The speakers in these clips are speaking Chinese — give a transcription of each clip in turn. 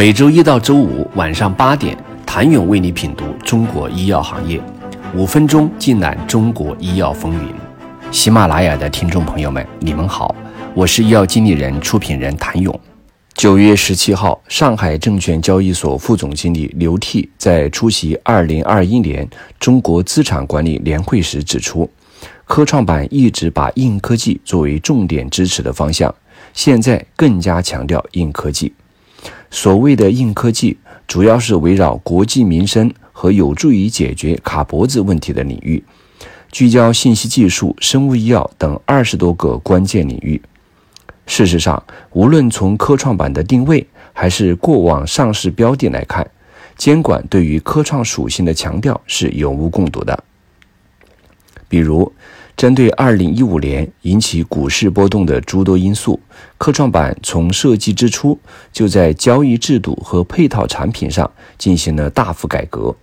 每周一到周五晚上八点，谭勇为你品读中国医药行业，五分钟尽览中国医药风云。喜马拉雅的听众朋友们，你们好，我是医药经理人、出品人谭勇。九月十七号，上海证券交易所副总经理刘替在出席二零二一年中国资产管理年会时指出，科创板一直把硬科技作为重点支持的方向，现在更加强调硬科技。所谓的硬科技，主要是围绕国计民生和有助于解决卡脖子问题的领域，聚焦信息技术、生物医药等二十多个关键领域。事实上，无论从科创板的定位，还是过往上市标的来看，监管对于科创属性的强调是有目共睹的。比如，针对2015年引起股市波动的诸多因素，科创板从设计之初就在交易制度和配套产品上进行了大幅改革。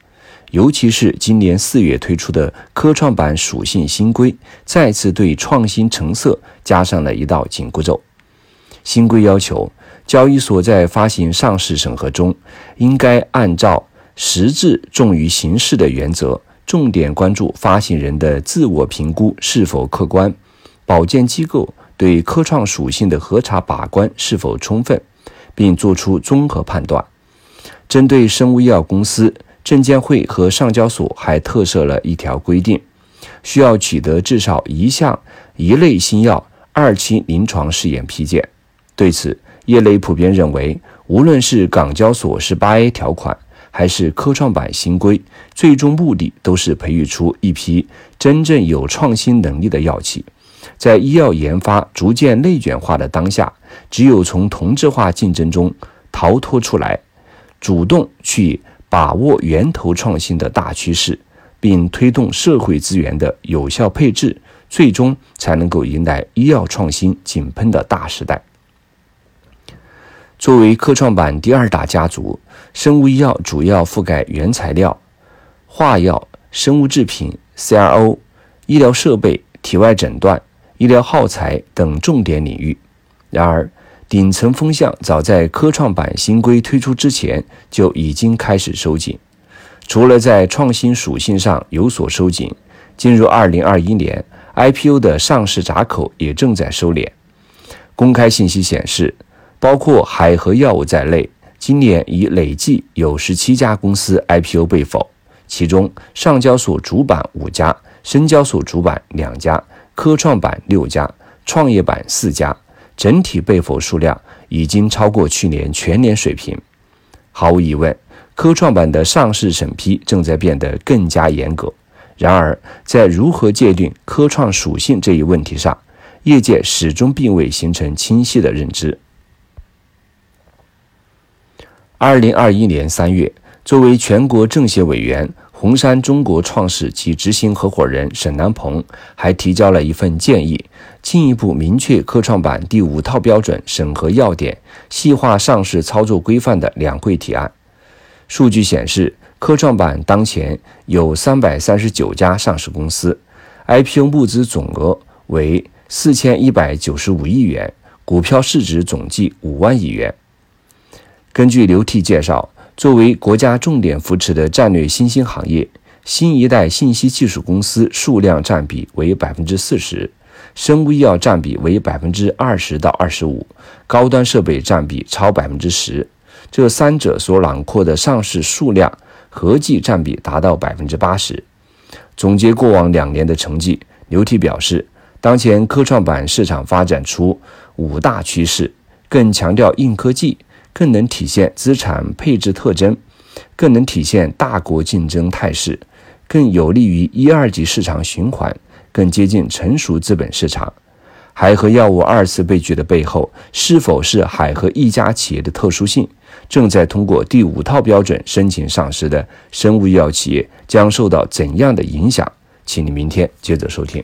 尤其是今年四月推出的科创板属性新规，再次对创新成色加上了一道紧箍咒。新规要求，交易所在发行上市审核中，应该按照实质重于形式的原则。重点关注发行人的自我评估是否客观，保荐机构对科创属性的核查把关是否充分，并作出综合判断。针对生物医药公司，证监会和上交所还特设了一条规定，需要取得至少一项一类新药二期临床试验批件。对此，业内普遍认为，无论是港交所十八 A 条款。还是科创板新规，最终目的都是培育出一批真正有创新能力的药企。在医药研发逐渐内卷化的当下，只有从同质化竞争中逃脱出来，主动去把握源头创新的大趋势，并推动社会资源的有效配置，最终才能够迎来医药创新井喷的大时代。作为科创板第二大家族，生物医药主要覆盖原材料、化药、生物制品、CRO、医疗设备、体外诊断、医疗耗材等重点领域。然而，顶层风向早在科创板新规推出之前就已经开始收紧。除了在创新属性上有所收紧，进入2021年，IPO 的上市闸口也正在收敛。公开信息显示。包括海和药物在内，今年已累计有十七家公司 IPO 被否，其中上交所主板五家，深交所主板两家，科创板六家，创业板四家，整体被否数量已经超过去年全年水平。毫无疑问，科创板的上市审批正在变得更加严格。然而，在如何界定科创属性这一问题上，业界始终并未形成清晰的认知。二零二一年三月，作为全国政协委员，红杉中国创始及执行合伙人沈南鹏还提交了一份建议，进一步明确科创板第五套标准审核要点、细化上市操作规范的两会提案。数据显示，科创板当前有三百三十九家上市公司，IPO 募资总额为四千一百九十五亿元，股票市值总计五万亿元。根据刘替介绍，作为国家重点扶持的战略新兴行业，新一代信息技术公司数量占比为百分之四十，生物医药占比为百分之二十到二十五，高端设备占比超百分之十。这三者所囊括的上市数量合计占比达到百分之八十。总结过往两年的成绩，刘替表示，当前科创板市场发展出五大趋势，更强调硬科技。更能体现资产配置特征，更能体现大国竞争态势，更有利于一二级市场循环，更接近成熟资本市场。海河药物二次被拒的背后，是否是海河一家企业的特殊性？正在通过第五套标准申请上市的生物医药企业将受到怎样的影响？请你明天接着收听。